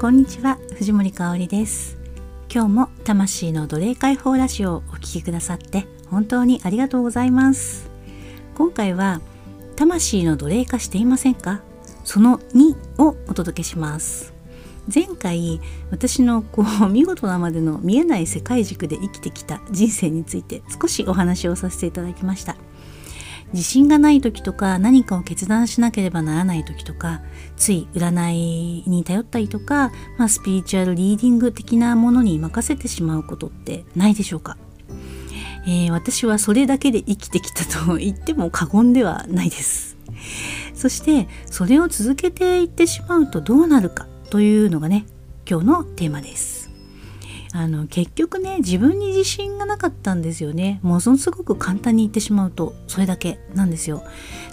こんにちは藤森香里です。今日も魂の奴隷解放ラジオをお聴きくださって本当にありがとうございます。今回は魂の奴隷化していませんか？その2をお届けします。前回私のこう見事なまでの見えない世界軸で生きてきた人生について少しお話をさせていただきました。自信がない時とか何かを決断しなければならない時とかつい占いに頼ったりとか、まあ、スピリチュアルリーディング的なものに任せてしまうことってないでしょうか、えー、私はそれだけで生きてきたと言っても過言ではないです。そしてそれを続けていってしまうとどうなるかというのがね今日のテーマです。あの結局ね自分に自信がなかったんですよね。もうそのすごく簡単に言ってしまうとそれだけなんですよ。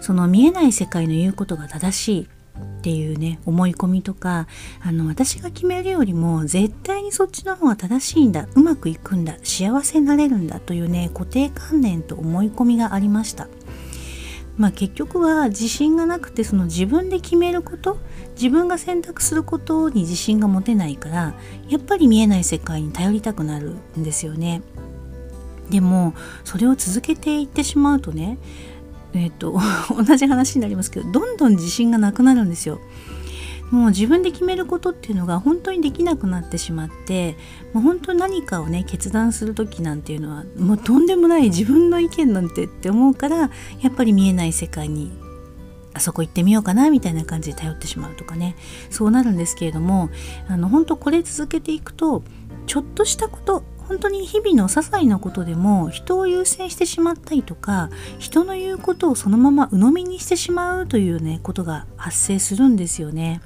その見えない世界の言うことが正しいっていうね思い込みとかあの私が決めるよりも絶対にそっちの方が正しいんだうまくいくんだ幸せになれるんだというね固定観念と思い込みがありました。まあ、結局は自信がなくてその自分で決めること自分が選択することに自信が持てないからやっぱり見えない世界に頼りたくなるんですよね。でもそれを続けていってしまうとねえっ、と 同じ話になりますけどどんどん自信がなくなるんですよ。もう自分で決めることっていうのが本当にできなくなってしまってもう本当に何かをね決断する時なんていうのはもうとんでもない自分の意見なんてって思うからやっぱり見えない世界にあそこ行ってみようかなみたいな感じで頼ってしまうとかね。そうなるんですけれどもあの本当これ続けていくとちょっとしたこと本当に日々の些細なことでも人を優先してしまったりとか人の言うことをそのまま鵜呑みにしてしまうというねことが発生するんですよね。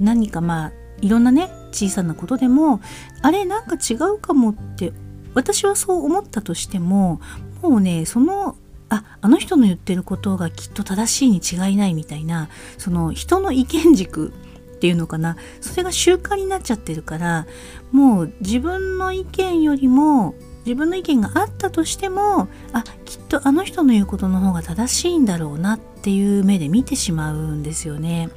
何かまあいろんなね小さなことでもあれなんか違うかもって私はそう思ったとしてももうねそのああの人の言ってることがきっと正しいに違いないみたいなその人の意見軸っていうのかなそれが習慣になっちゃってるからもう自分の意見よりも自分の意見があったとしてもあきっとあの人の言うことの方が正しいんだろうなっていう目で見てしまうんですよね。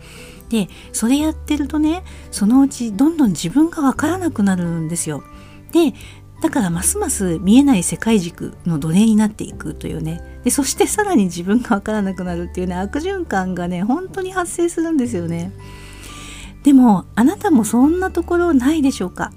でそれやってるとねそのうちどんどん自分がわからなくなるんですよ。でだからますます見えない世界軸の奴隷になっていくというねでそしてさらに自分がわからなくなるっていうね悪循環がね本当に発生するんですよね。でもあなたもそんなところないでしょうか？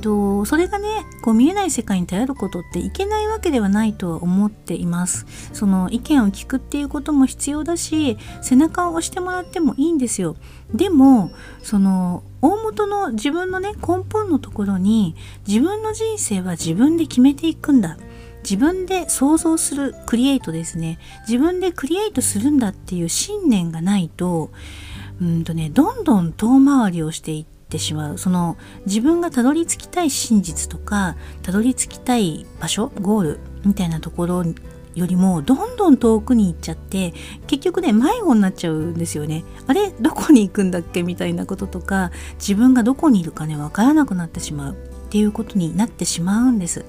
とそれがねこう見えない世界に頼ることっていけないわけではないとは思っています。その意見を聞くっていうことも必要だし背中を押してもらってもいいんですよ。でもその大元の自分のね根本のところに自分の人生は自分で決めていくんだ。自分で想像するクリエイトですね。自分でクリエイトするんだっていう信念がないとうんとねどんどん遠回りをしていってしまう。その自分がたどり着きたい真実とかたどり着きたい場所ゴールみたいなところよりもどんどん遠くに行っちゃって結局ね迷子になっちゃうんですよね。あれどこに行くんだっけ？みたいなこととか自分がどこにいるかねわからなくなってしまう。っていうことになってしまうんです。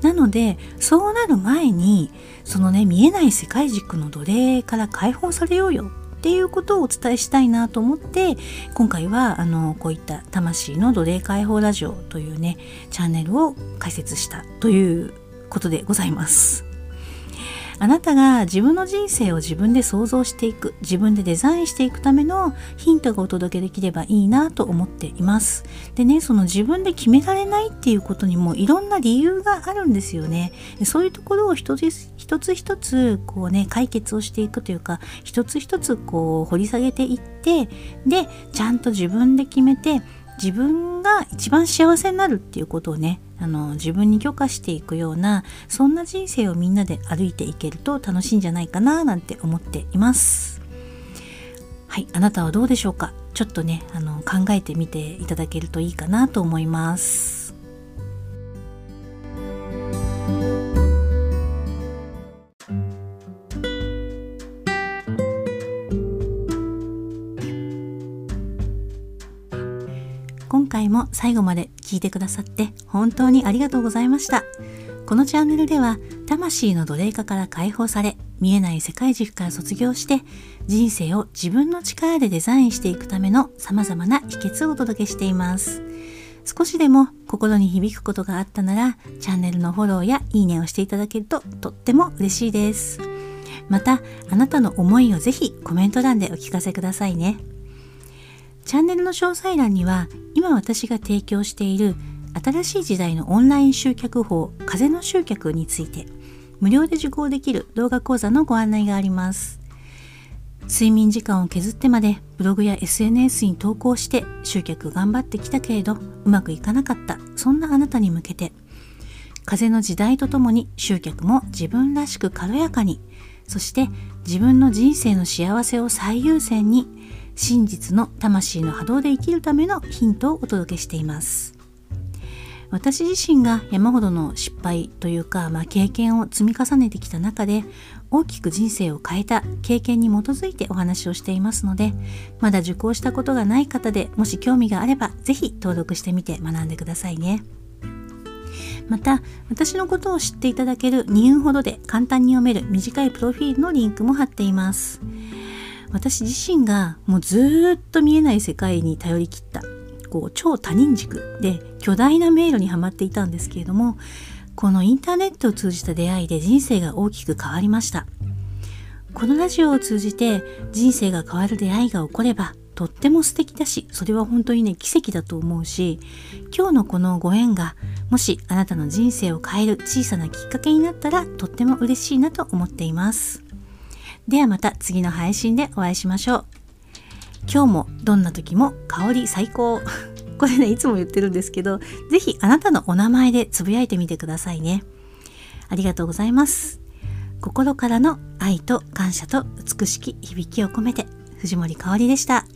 なのでそうなる前にそのね見えない世界軸の奴隷から解放されようよ。ていうことをお伝えしたいなと思って今回はあのこういった「魂の奴隷解放ラジオ」というねチャンネルを開設したということでございます。あなたが自分の人生を自分で想像していく自分でデザインしていくためのヒントがお届けできればいいなと思っています。でねその自分で決められないっていうことにもいろんな理由があるんですよね。そういうところを一つ一つ一つこうね解決をしていくというか一つ一つこう掘り下げていってでちゃんと自分で決めて自分が一番幸せになるっていうことをねあの自分に許可していくようなそんな人生をみんなで歩いていけると楽しいんじゃないかななんて思っています。はいあなたはどうでしょうか？ちょっとねあの考えてみていただけるといいかなと思います。も最後まで聞いてくださって本当にありがとうございました。このチャンネルでは魂の奴隷化から解放され見えない世界軸から卒業して人生を自分の力でデザインしていくための様々な秘訣をお届けしています。少しでも心に響くことがあったならチャンネルのフォローやいいねをしていただけるととっても嬉しいです。またあなたの思いをぜひコメント欄でお聞かせくださいね。チャンネルの詳細欄には今私が提供している新しい時代のオンライン集客法風の集客について無料で受講できる動画講座のご案内があります。睡眠時間を削ってまでブログや SNS に投稿して集客頑張ってきたけれどうまくいかなかったそんなあなたに向けて風の時代とともに集客も自分らしく軽やかにそして自分の人生の幸せを最優先に真実の魂の波動で生きるためのヒントをお届けしています私自身が山ほどの失敗というか、まあ、経験を積み重ねてきた中で大きく人生を変えた経験に基づいてお話をしていますのでまだ受講したことがない方でもし興味があれば是非登録してみて学んでくださいね。また私のことを知っていただける2分ほどで簡単に読める短いプロフィールのリンクも貼っています私自身がもうずっと見えない世界に頼りきったこう超他人軸で巨大な迷路にはまっていたんですけれどもこのインターネットを通じた出会いで人生が大きく変わりました。このラジオを通じて人生が変わる出会いが起こればとっても素敵だしそれは本当にね奇跡だと思うし今日のこのご縁がもしあなたの人生を変える小さなきっかけになったらとっても嬉しいなと思っています。ではまた次の配信でお会いしましょう。今日もどんな時も香り最高。これねいつも言ってるんですけどぜひあなたのお名前でつぶやいてみてくださいね。ありがとうございます。心からの愛と感謝と美しき響きを込めて藤森かおりでした。